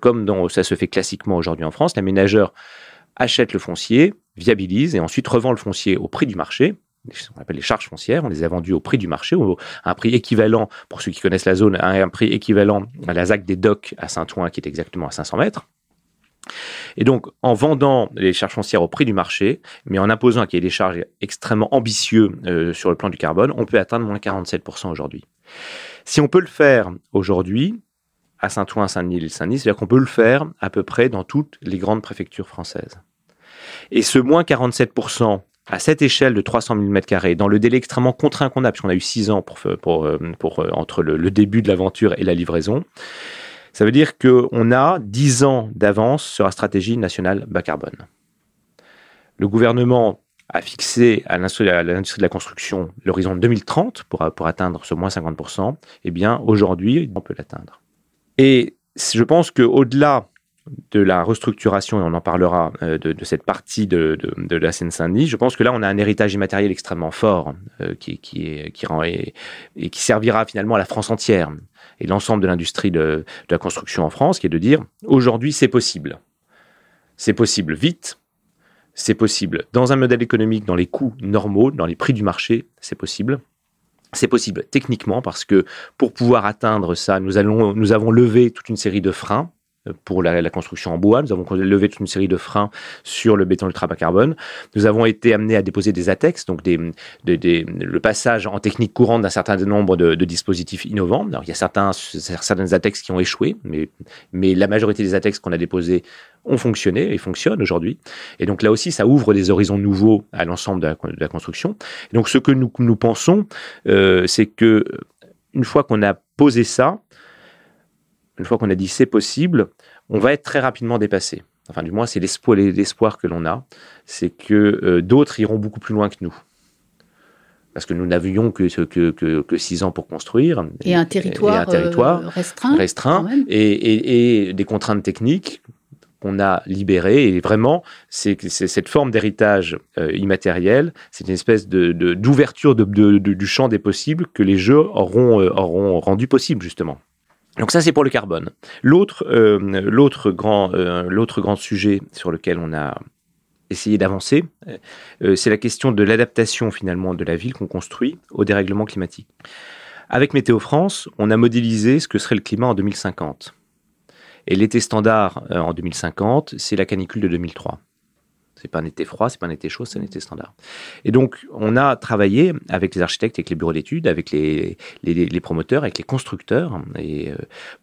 comme ça se fait classiquement aujourd'hui en France, l'aménageur achète le foncier, viabilise et ensuite revend le foncier au prix du marché. Qu'on appelle les charges foncières, on les a vendues au prix du marché, à un prix équivalent, pour ceux qui connaissent la zone, à un prix équivalent à la ZAC des docks à Saint-Ouen, qui est exactement à 500 mètres. Et donc, en vendant les charges foncières au prix du marché, mais en imposant un cahier des charges extrêmement ambitieux euh, sur le plan du carbone, on peut atteindre moins 47% aujourd'hui. Si on peut le faire aujourd'hui, à Saint-Ouen, Saint-Denis, Saint-Denis, c'est-à-dire qu'on peut le faire à peu près dans toutes les grandes préfectures françaises. Et ce moins 47% à cette échelle de 300 000 m2, dans le délai extrêmement contraint qu'on a, puisqu'on a eu six ans pour, pour, euh, pour, euh, entre le, début de l'aventure et la livraison, ça veut dire qu'on a 10 ans d'avance sur la stratégie nationale bas carbone. Le gouvernement a fixé à l'industrie de la construction l'horizon 2030 pour, atteindre ce moins 50%. Eh bien, aujourd'hui, on peut l'atteindre. Et je pense qu'au-delà de la restructuration, et on en parlera euh, de, cette partie de, la Seine-Saint-Denis, je pense que là, on a un héritage immatériel extrêmement fort euh, et, qui servira finalement à la France entière et l'ensemble de l'industrie de, la construction en France, qui est de dire aujourd'hui, c'est possible. C'est possible vite, c'est possible dans un modèle économique, dans les coûts normaux, dans les prix du marché, c'est possible. C'est possible techniquement parce que pour pouvoir atteindre ça, nous, avons levé toute une série de freins pour la, construction en bois. Nous avons levé toute une série de freins sur le béton ultra bas carbone. Nous avons été amenés à déposer des ATEX, donc le passage en technique courante d'un certain nombre de, dispositifs innovants. Il y a certains, ATEX qui ont échoué, mais, la majorité des ATEX qu'on a déposés ont fonctionné et fonctionnent aujourd'hui. Et donc là aussi, ça ouvre des horizons nouveaux à l'ensemble de, la, construction. donc ce que nous, nous pensons, euh, c'est que une fois qu'on a posé ça, une fois qu'on a dit c'est possible, on va être très rapidement dépassé. Enfin, du moins, c'est l'espoir, que l'on a, c'est que euh, d'autres iront beaucoup plus loin que nous. Parce que nous n'avions que, que, que, six ans pour construire. Et un territoire, euh, restreint. restreint et, des contraintes techniques qu'on a libérées. Et vraiment, c'est cette forme d'héritage euh, immatériel, c'est une espèce d'ouverture de, du champ des possibles que les jeux auront, auront rendu possible, justement. Donc ça, c'est pour le carbone. L'autre, euh, euh, l'autre grand sujet sur lequel on a essayé d'avancer, euh, c'est la question de l'adaptation finalement de la ville qu'on construit au dérèglement climatique. Avec Météo France, on a modélisé ce que serait le climat en 2050. Et l'été standard en 2050, c'est la canicule de 2003. C'est pas un été froid, c'est pas un été chaud, c'est un été standard. Et donc, on a travaillé avec les architectes, avec les bureaux d'études, avec les, promoteurs, avec les constructeurs, et, euh,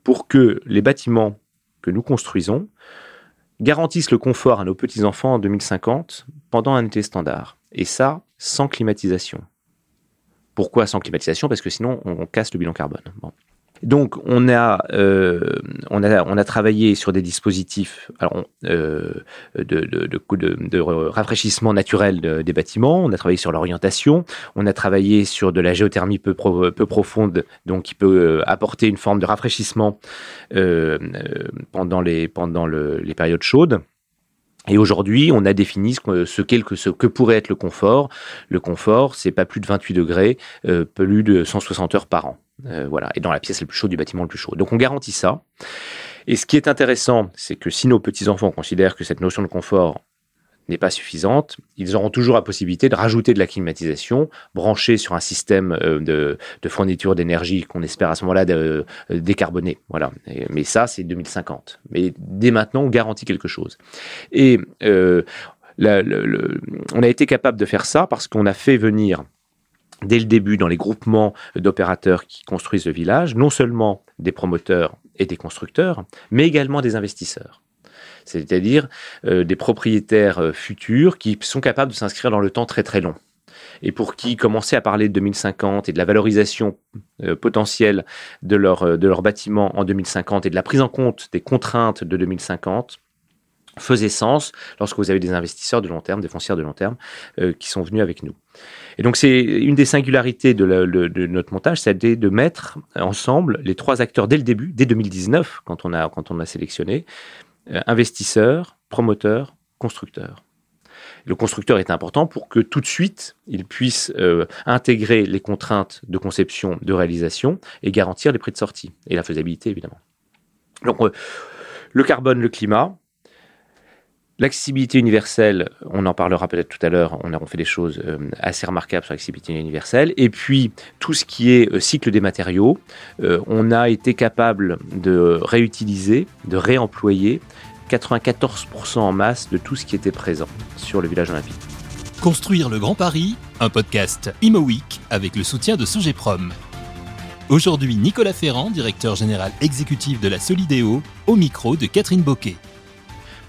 pour que les bâtiments que nous construisons garantissent le confort à nos petits-enfants en 2050 pendant un été standard. Et ça, sans climatisation. Pourquoi sans climatisation? Parce que sinon, on, casse le bilan carbone. Bon. Donc on a, euh, on a, travaillé sur des dispositifs euh, de, rafraîchissement naturel des bâtiments, on a travaillé sur l'orientation, on a travaillé sur de la géothermie peu, profonde, donc qui peut euh, apporter une forme de rafraîchissement pendant, les, périodes chaudes. Et aujourd'hui, on a défini ce, que, ce que pourrait être le confort. Le confort, c'est pas plus de 28 degrés, plus de 160 heures par an. Euh, voilà, et dans la pièce la plus chaude du bâtiment le plus chaud. Donc on garantit ça. Et ce qui est intéressant, c'est que si nos petits-enfants considèrent que cette notion de confort n'est pas suffisante, ils auront toujours la possibilité de rajouter de la climatisation, brancher sur un système de, fourniture d'énergie qu'on espère à ce moment-là de, décarboner. Voilà. mais ça, c'est 2050. Mais dès maintenant, on garantit quelque chose. Et on a été capable de faire ça parce qu'on a fait venir dès le début dans les groupements d'opérateurs qui construisent le village, non seulement des promoteurs et des constructeurs, mais également des investisseurs. C'est-à-dire euh, des propriétaires euh, futurs qui sont capables de s'inscrire dans le temps très très long. Et pour qui commencer à parler de 2050 et de la valorisation euh, potentielle de leur, de leur bâtiment en 2050 et de la prise en compte des contraintes de 2050, faisait sens lorsque vous avez des investisseurs de long terme, des foncières de long terme, qui sont venus avec nous. Et donc c'est une des singularités de, notre montage, c'est de mettre ensemble les trois acteurs dès le début, dès 2019, quand on a, quand on a sélectionné, euh, investisseurs, promoteurs, constructeurs. Le constructeur est important pour que tout de suite, il puisse euh, intégrer les contraintes de conception, de réalisation et garantir les prix de sortie et la faisabilité, évidemment. Donc, le carbone, le climat, L'accessibilité universelle, on en parlera peut-être tout à l'heure, on a fait des choses euh, assez remarquables sur l'accessibilité universelle. Et puis, tout ce qui est euh, cycle des matériaux, euh, on a été capable de réutiliser, de réemployer 94% en masse de tout ce qui était présent sur le village olympique. Construire le Grand Paris, un podcast Imo avec le soutien de Sogeprom. Aujourd'hui, Nicolas Ferrand, directeur général exécutif de la Solidéo, au micro de Catherine Boquet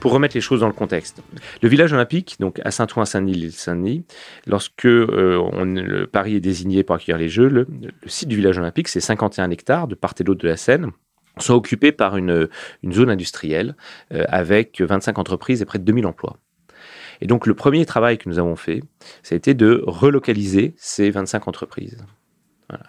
pour remettre les choses dans le contexte. Le village olympique, donc à Saint-Ouen-Saint-Denis, l'île Saint-Denis, lorsque euh, le Paris est désigné pour accueillir les Jeux, le, site du village olympique, c'est 51 hectares de part et d'autre de la Seine sont occupés par une, zone industrielle euh, avec 25 entreprises et près de 2000 emplois. Et donc le premier travail que nous avons fait, ça a été de relocaliser ces 25 entreprises.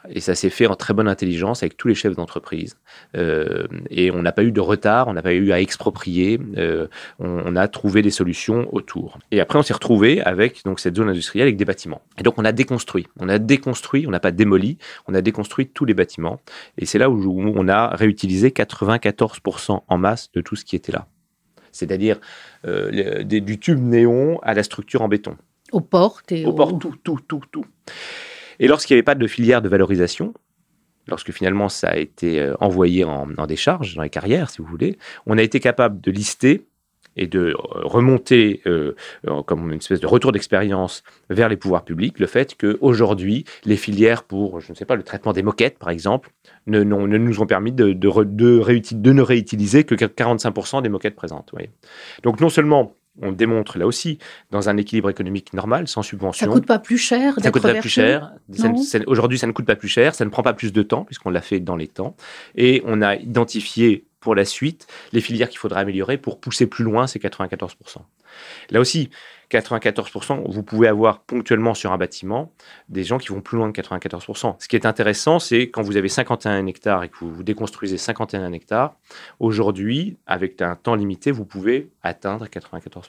Et ça s'est fait en très bonne intelligence avec tous les chefs d'entreprise. Euh, et on n'a pas eu de retard, on n'a pas eu à exproprier. Euh, on, a trouvé des solutions autour. Et après, on s'est retrouvé avec donc cette zone industrielle avec des bâtiments. Et donc, on a déconstruit. On a déconstruit. On n'a pas démoli. On a déconstruit tous les bâtiments. Et c'est là où, on a réutilisé 94% en masse de tout ce qui était là. C'est-à-dire euh, du tube néon à la structure en béton. Aux portes et aux portes, tout, tout, tout, tout. Et lorsqu'il n'y avait pas de filière de valorisation, lorsque finalement ça a été euh, envoyé en, décharge, dans les carrières, si vous voulez, on a été capable de lister et de euh, remonter euh, comme une espèce de retour d'expérience vers les pouvoirs publics le fait qu'aujourd'hui, les filières pour, je ne sais pas, le traitement des moquettes, par exemple, ne, nous ont permis de, de, de, ne réutiliser que 45% des moquettes présentes. Donc non seulement on démontre là aussi, dans un équilibre économique normal, sans subvention. Ça coûte pas plus cher Ça coûte pas plus cher? Aujourd'hui, ça ne coûte pas plus cher. Ça ne prend pas plus de temps, puisqu'on l'a fait dans les temps. Et on a identifié pour la suite les filières qu'il faudra améliorer pour pousser plus loin ces 94%. Là aussi, 94%, vous pouvez avoir ponctuellement sur un bâtiment des gens qui vont plus loin que 94%. Ce qui est intéressant, c'est quand vous avez 51 hectares et que vous, déconstruisez 51 hectares, aujourd'hui, avec un temps limité, vous pouvez atteindre 94%.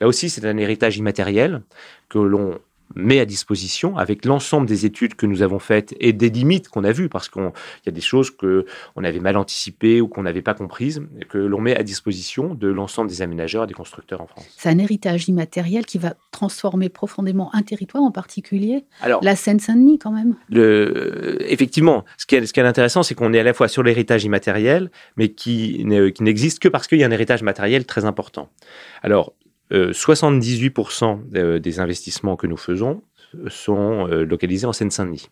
Là aussi, c'est un héritage immatériel que l'on met à disposition avec l'ensemble des études que nous avons faites et des limites qu'on a vues, parce qu'il y a des choses qu'on avait mal anticipées ou qu'on n'avait pas comprises, que l'on met à disposition de l'ensemble des aménageurs et des constructeurs en France. C'est un héritage immatériel qui va transformer profondément un territoire en particulier, Alors, la Seine-Saint-Denis quand même. Le, effectivement, ce qui est, ce qui est intéressant, c'est qu'on est à la fois sur l'héritage immatériel, mais qui n'existe que parce qu'il y a un héritage matériel très important. Alors, 78% euh, des investissements que nous faisons sont euh, localisés en Seine-Saint-Denis.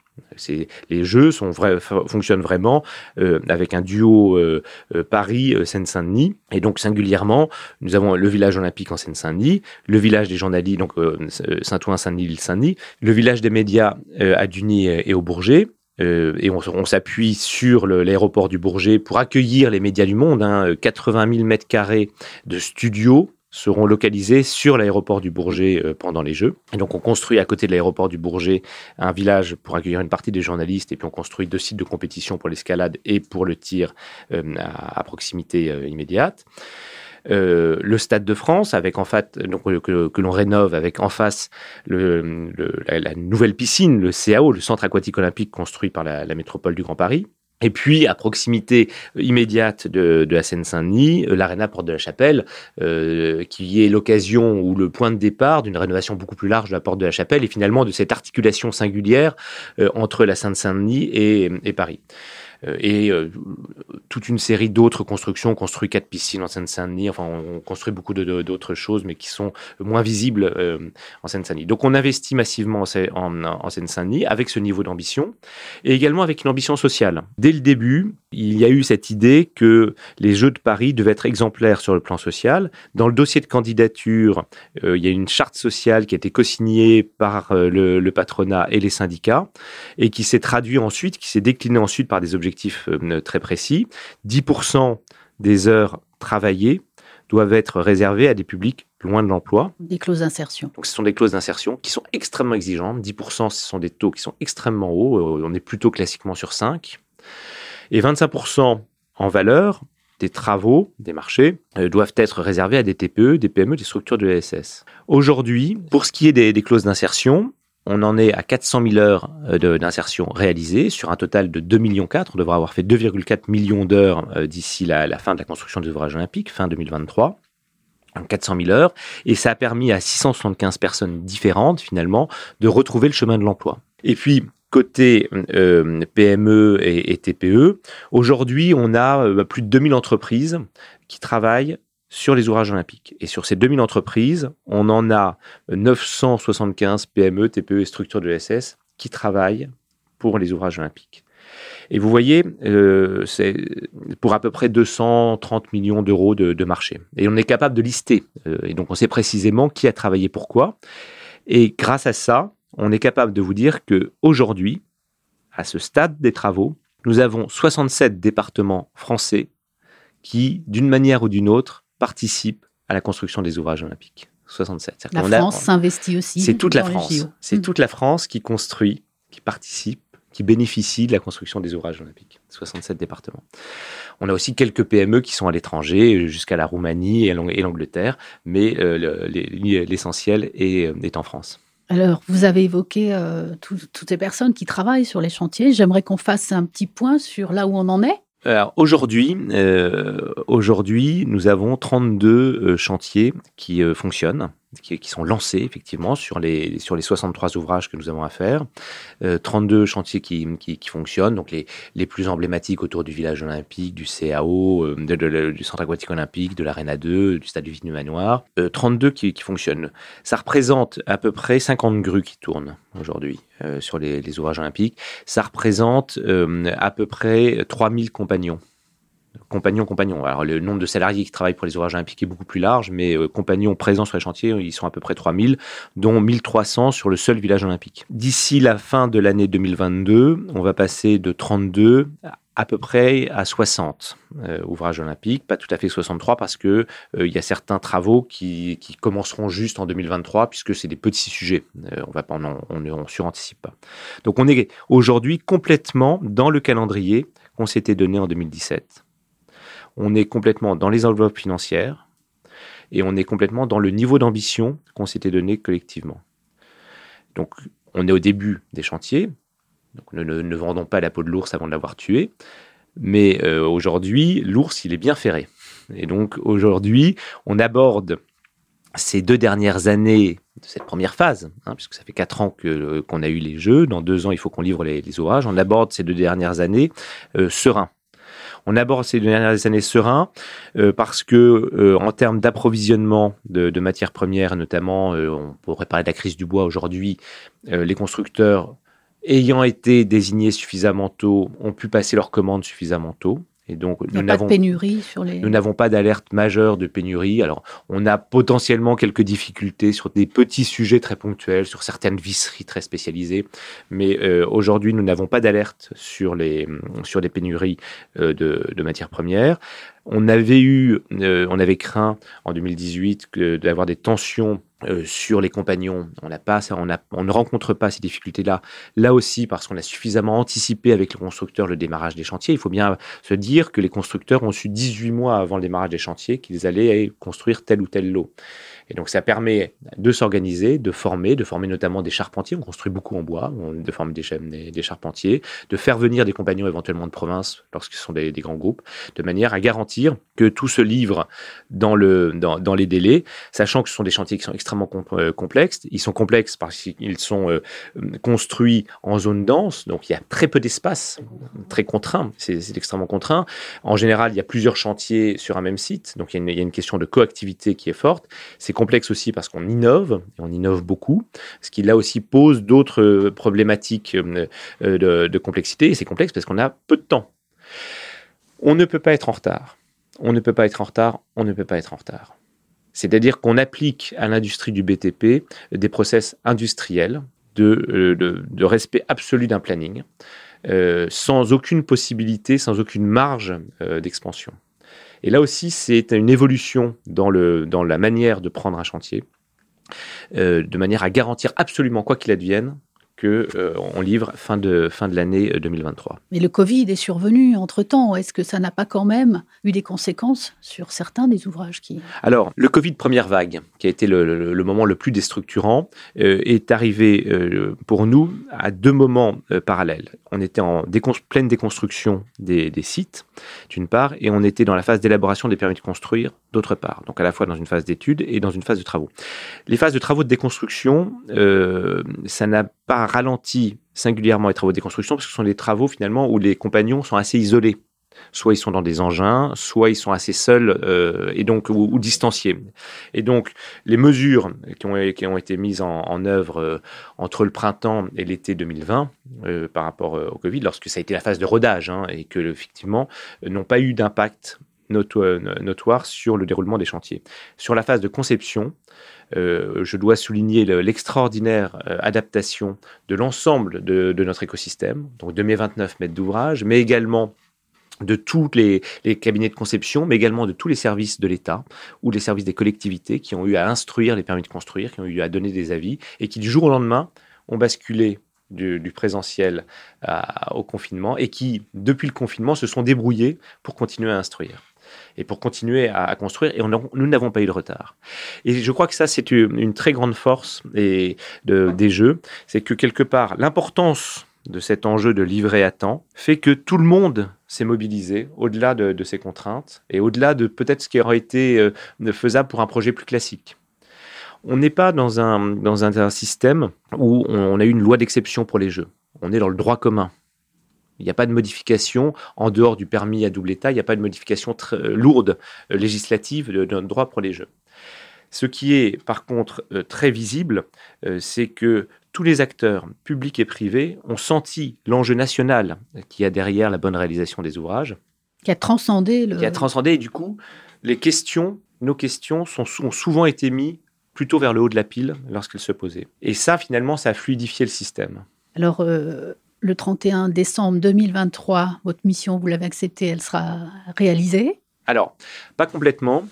Les jeux sont fonctionnent vraiment euh, avec un duo Paris-Seine-Saint-Denis. Et donc, singulièrement, nous avons le village olympique en Seine-Saint-Denis, le village des journalistes, donc Saint-Ouen-Saint-Denis, Saint-Denis, le village des médias à Duny et au Bourget, et on, s'appuie sur l'aéroport du Bourget pour accueillir les médias du monde, hein, 80 000 mètres carrés de studios seront localisés sur l'aéroport du Bourget euh, pendant les Jeux. Et donc on construit à côté de l'aéroport du Bourget un village pour accueillir une partie des journalistes et puis on construit deux sites de compétition pour l'escalade et pour le tir euh, à, proximité euh, immédiate. le Stade de France, avec en fait, que, l'on rénove avec en face la, nouvelle piscine, le CAO, le Centre aquatique olympique construit par la métropole du Grand Paris, Et puis, à proximité immédiate de, la Seine-Saint-Denis, l'Arena Porte de la Chapelle, qui est l'occasion ou le point de départ d'une rénovation beaucoup plus large de la Porte de la Chapelle et finalement de cette articulation singulière entre la Seine-Saint-Denis et Paris. Euh, et euh, toute une série d'autres constructions. On construit quatre piscines en Seine-Saint-Denis. Enfin, on construit beaucoup d'autres choses, mais qui sont moins visibles euh, en Seine-Saint-Denis. Donc, on investit massivement en, en Seine-Saint-Denis avec ce niveau d'ambition et également avec une ambition sociale. Dès le début, il y a eu cette idée que les Jeux de Paris devaient être exemplaires sur le plan social. Dans le dossier de candidature, il y a une charte sociale qui a été co-signée par le, patronat et les syndicats et qui s'est traduit ensuite, qui s'est décliné ensuite par des objectifs euh, très précis. 10% des heures travaillées doivent être réservées à des publics loin de l'emploi. Des clauses d'insertion. Donc ce sont des clauses d'insertion qui sont extrêmement exigeantes. 10%, ce sont des taux qui sont extrêmement hauts. Euh, on est plutôt classiquement sur 5. Et 25% en valeur des travaux, des marchés, euh, doivent être réservés à des TPE, des PME, des structures de l'ESS. Aujourd'hui, pour ce qui est des clauses d'insertion, on en est à 400 000 heures euh, d'insertion réalisées sur un total de 2,4 millions. On devrait avoir fait 2,4 millions d'heures euh, d'ici la, fin de la construction des ouvrages olympiques, fin 2023. 400 000 heures, et ça a permis à 675 personnes différentes, finalement, de retrouver le chemin de l'emploi. Et puis, côté euh, PME et, et TPE, aujourd'hui, on a plus de 2000 entreprises qui travaillent sur les ouvrages olympiques. Et sur ces 2000 entreprises, on en a 975 PME, TPE et structures de l'ESS qui travaillent pour les ouvrages olympiques. Et vous voyez, euh, c'est pour à peu près 230 millions d'euros de, marché. Et on est capable de lister. Euh, et donc on sait précisément qui a travaillé pourquoi. Et grâce à ça, on est capable de vous dire que aujourd'hui, à ce stade des travaux, nous avons 67 départements français qui, d'une manière ou d'une autre, participent à la construction des ouvrages olympiques. 67. La France s'investit aussi. C'est toute la France. C'est mm. toute la France qui construit, qui participe, qui bénéficie de la construction des ouvrages olympiques. 67 départements. On a aussi quelques PME qui sont à l'étranger, jusqu'à la Roumanie et l'Angleterre, mais euh, l'essentiel est, en France. Alors, vous avez évoqué euh, toutes ces personnes qui travaillent sur les chantiers. J'aimerais qu'on fasse un petit point sur là où on en est aujourd'hui, euh, aujourd'hui, nous avons 32 euh, chantiers qui euh, fonctionnent qui, sont lancés effectivement sur les, sur les 63 ouvrages que nous avons à faire. 32 euh, chantiers qui, qui, fonctionnent, donc les, les plus emblématiques autour du village olympique, du CAO, euh, du centre aquatique olympique, de l'Arena 2, du stade du Vigne Manoir. 32 qui, fonctionnent. Ça représente à peu près 50 grues qui tournent aujourd'hui euh, sur les, les, ouvrages olympiques. Ça représente à peu près 3000 compagnons compagnons, compagnons. Alors, le nombre de salariés qui travaillent pour les ouvrages olympiques est beaucoup plus large, mais euh, compagnons présents sur les chantiers, ils sont à peu près 3000, dont 1300 sur le seul village olympique. D'ici la fin de l'année 2022, on va passer de 32 à peu près à 60 euh, ouvrages olympiques, pas tout à fait 63 parce que euh, il y a certains travaux qui, commenceront juste en 2023 puisque c'est des petits sujets. on va on suranticipe pas. Donc on est aujourd'hui complètement dans le calendrier qu'on s'était donné en 2017 on est complètement dans les enveloppes financières et on est complètement dans le niveau d'ambition qu'on s'était donné collectivement. Donc, on est au début des chantiers. Donc, ne, vendons pas la peau de l'ours avant de l'avoir tué. Mais euh, aujourd'hui, l'ours, il est bien ferré. Et donc, aujourd'hui, on aborde ces deux dernières années de cette première phase, hein, puisque ça fait quatre ans que, qu'on a eu les jeux, dans deux ans il faut qu'on livre les, ouvrages, on aborde ces deux dernières années euh, serein on aborde ces dernières années serein euh, parce que euh, en termes d'approvisionnement de, matières premières, notamment, euh, on pourrait parler de la crise du bois aujourd'hui, les constructeurs ayant été désignés suffisamment tôt ont pu passer leurs commandes suffisamment tôt. Et donc, nous n'avons pénurie sur les. Nous n'avons pas d'alerte majeure de pénurie. Alors, on a potentiellement quelques difficultés sur des petits sujets très ponctuels, sur certaines visseries très spécialisées, mais euh, aujourd'hui, nous n'avons pas d'alerte sur les sur les pénuries euh, de, de matières premières. On avait eu, euh, on avait craint en 2018 d'avoir des tensions euh, sur les compagnons. On n'a pas, on, a, on ne rencontre pas ces difficultés-là. Là aussi, parce qu'on a suffisamment anticipé avec les constructeurs le démarrage des chantiers. Il faut bien se dire que les constructeurs ont su 18 mois avant le démarrage des chantiers qu'ils allaient construire tel ou tel lot. Et donc ça permet de s'organiser, de former, de former notamment des charpentiers. On construit beaucoup en bois, de former des, des, charpentiers, de faire venir des compagnons éventuellement de province lorsqu'ils sont des, grands groupes, de manière à garantir que tout se livre dans, le, dans, dans, les délais, sachant que ce sont des chantiers qui sont extrêmement euh, complexes. Ils sont complexes parce qu'ils sont euh, construits en zone dense, donc il y a très peu d'espace, très contraint, c'est extrêmement contraint. En général, il y a plusieurs chantiers sur un même site, donc il y a une, il y a une question de coactivité qui est forte. C'est complexe aussi parce qu'on innove, et on innove beaucoup, ce qui là aussi pose d'autres euh, problématiques euh, de, de complexité. Et c'est complexe parce qu'on a peu de temps. On ne peut pas être en retard. On ne peut pas être en retard. On ne peut pas être en retard. C'est-à-dire qu'on applique à l'industrie du BTP des process industriels de, euh, respect absolu d'un planning, euh, sans aucune possibilité, sans aucune marge euh, d'expansion. Et là aussi, c'est une évolution dans, le, dans la manière de prendre un chantier, euh, de manière à garantir absolument quoi qu'il advienne, que euh, on livre fin de, fin de l'année 2023. Euh, Mais le Covid est survenu entre-temps. Est-ce que ça n'a pas quand même eu des conséquences sur certains des ouvrages qui... Alors, le Covid première vague, qui a été le, le, moment le plus déstructurant, euh, est arrivé euh, pour nous à deux moments parallèles. On était en décon pleine déconstruction des, des sites, d'une part, et on était dans la phase d'élaboration des permis de construire, d'autre part. Donc à la fois dans une phase d'études et dans une phase de travaux. Les phases de travaux de déconstruction, ça n'a pas ralenti singulièrement les travaux de déconstruction, parce que ce sont des travaux finalement où les compagnons sont assez isolés. Soit ils sont dans des engins, soit ils sont assez seuls euh, et donc ou, distanciés. Et donc les mesures qui ont, été mises en, œuvre euh, entre le printemps et l'été 2020 euh, par rapport au Covid, lorsque ça a été la phase de rodage hein, et que effectivement n'ont pas eu d'impact notoire sur le déroulement des chantiers. Sur la phase de conception, euh, je dois souligner l'extraordinaire euh, adaptation de l'ensemble de, notre écosystème, donc de mes 29 mètres d'ouvrage, mais également de tous les, cabinets de conception, mais également de tous les services de l'État ou les services des collectivités qui ont eu à instruire les permis de construire, qui ont eu à donner des avis et qui du jour au lendemain ont basculé du, présentiel au confinement et qui, depuis le confinement, se sont débrouillés pour continuer à instruire et pour continuer à, à construire. Et on, nous n'avons pas eu de retard. Et je crois que ça, c'est une, une, très grande force et de, des jeux. C'est que quelque part, l'importance de cet enjeu de livrer à temps fait que tout le monde s'est mobilisé au-delà de, de, ces contraintes et au-delà de peut-être ce qui aurait été euh, faisable pour un projet plus classique. On n'est pas dans un, dans un, un système où on a eu une loi d'exception pour les jeux. On est dans le droit commun. Il n'y a pas de modification en dehors du permis à double état, il n'y a pas de modification très, euh, lourde euh, législative de, notre droit pour les jeux. Ce qui est par contre euh, très visible, euh, c'est que tous les acteurs, publics et privés, ont senti l'enjeu national qui a derrière la bonne réalisation des ouvrages. Qui a transcendé le... Qui a transcendé, et du coup, les questions, nos questions, sont, ont souvent été mises plutôt vers le haut de la pile lorsqu'elles se posaient. Et ça, finalement, ça a fluidifié le système. Alors, euh, le 31 décembre 2023, votre mission, vous l'avez acceptée, elle sera réalisée? Alors, pas complètement.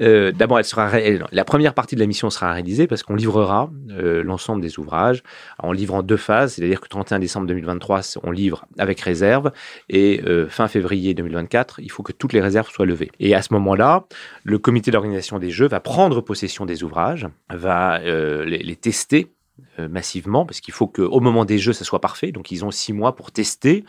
Euh, D'abord, elle sera la première partie de la mission sera réalisée parce qu'on livrera euh, l'ensemble des ouvrages. Alors, on livre en deux phases, c'est-à-dire que 31 décembre 2023, on livre avec réserve et euh, fin février 2024, il faut que toutes les réserves soient levées. Et à ce moment-là, le comité d'organisation des jeux va prendre possession des ouvrages, va les, tester massivement parce qu'il faut qu'au moment des jeux ça soit parfait. Donc ils ont six mois pour tester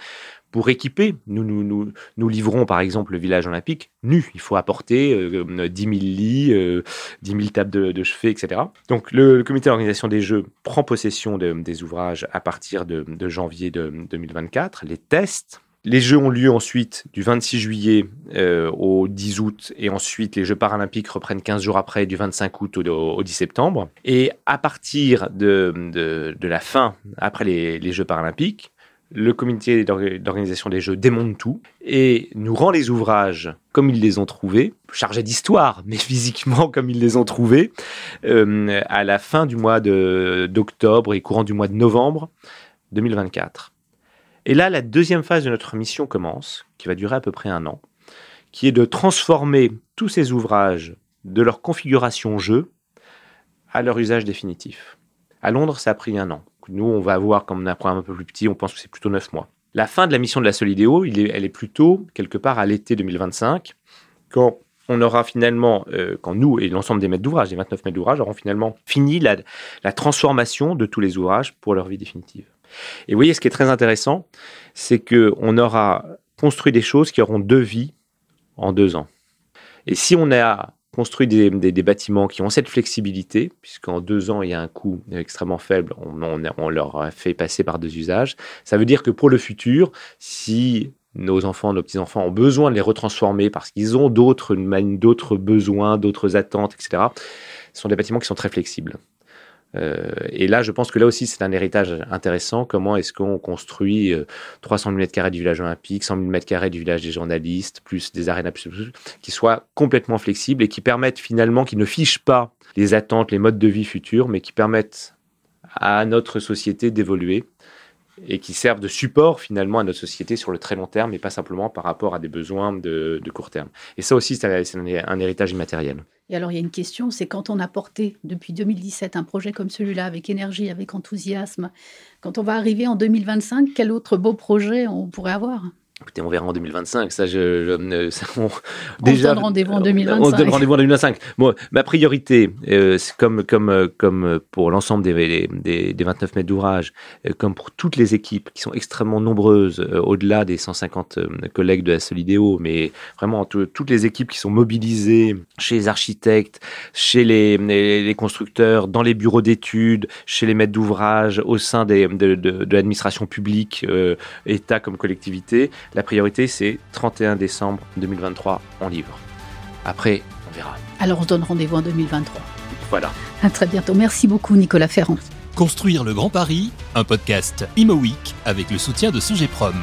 pour équiper. Nous nous, nous, nous livrons par exemple le village olympique nu. Il faut apporter euh, 10 000 lits euh, 10 000 tables de, chevet etc donc le, comité d'organisation des jeux prend possession de, des ouvrages à partir de, de janvier de 2024 les tests Les Jeux ont lieu ensuite du 26 juillet euh, au 10 août et ensuite les Jeux paralympiques reprennent 15 jours après du 25 août au, au 10 septembre. Et à partir de, la fin, après les, les Jeux paralympiques, le comité d'organisation des Jeux démonte tout et nous rend les ouvrages comme ils les ont trouvés, chargés d'histoire, mais physiquement comme ils les ont trouvés, euh, à la fin du mois d'octobre et courant du mois de novembre 2024. Et là, la deuxième phase de notre mission commence, qui va durer à peu près un an, qui est de transformer tous ces ouvrages de leur configuration jeu à leur usage définitif. À Londres, ça a pris un an. Nous, on va avoir, comme on a un programme un peu plus petit, on pense que c'est plutôt neuf mois. La fin de la mission de la Solidéo, elle est plutôt quelque part à l'été 2025, quand on aura finalement, euh, quand nous et l'ensemble des maîtres d'ouvrage, les 29 maîtres d'ouvrage, auront finalement fini la transformation de tous les ouvrages pour leur vie définitive. Et vous voyez, ce qui est très intéressant, c'est qu'on aura construit des choses qui auront deux vies en deux ans. Et si on a construit des, bâtiments qui ont cette flexibilité, puisqu'en deux ans, il y a un coût extrêmement faible, on, on, leur a fait passer par deux usages, ça veut dire que pour le futur, si nos enfants, nos petits-enfants ont besoin de les retransformer parce qu'ils ont d'autres besoins, d'autres attentes, etc., ce sont des bâtiments qui sont très flexibles. Euh, et là, je pense que là aussi, c'est un héritage intéressant. Comment est-ce qu'on construit 300 000 m2 du village olympique, 100 000 m2 du village des journalistes, plus des arènes qui soient complètement flexibles et qui permettent finalement, qui ne fichent pas les attentes, les modes de vie futurs, mais qui permettent à notre société d'évoluer et qui servent de support finalement à notre société sur le très long terme et pas simplement par rapport à des besoins de, court terme. Et ça aussi, c'est un, héritage immatériel. Et alors, il y a une question, c'est quand on a porté depuis 2017 un projet comme celui-là avec énergie, avec enthousiasme, quand on va arriver en 2025, quel autre beau projet on pourrait avoir? Écoutez, on verra en 2025. Ça, je, on, déjà, donne rendez-vous en 2025. On donne rendez-vous en 2025. Bon, ma priorité, euh, c'est comme, comme, comme pour l'ensemble des, des, des, 29 mètres d'ouvrage, euh, comme pour toutes les équipes qui sont extrêmement nombreuses, euh, au-delà des 150 collègues de la Solidéo, mais vraiment toutes les équipes qui sont mobilisées chez les architectes, chez les, les, constructeurs, dans les bureaux d'études, chez les maîtres d'ouvrage, au sein des, de, de, de l'administration publique, État comme collectivité la priorité, c'est 31 décembre 2023, on livre. Après, on verra. Alors on se donne rendez-vous en 2023. Voilà. À très bientôt. Merci beaucoup, Nicolas Ferrand. Construire le Grand Paris, un podcast Imo avec le soutien de Sogeprom.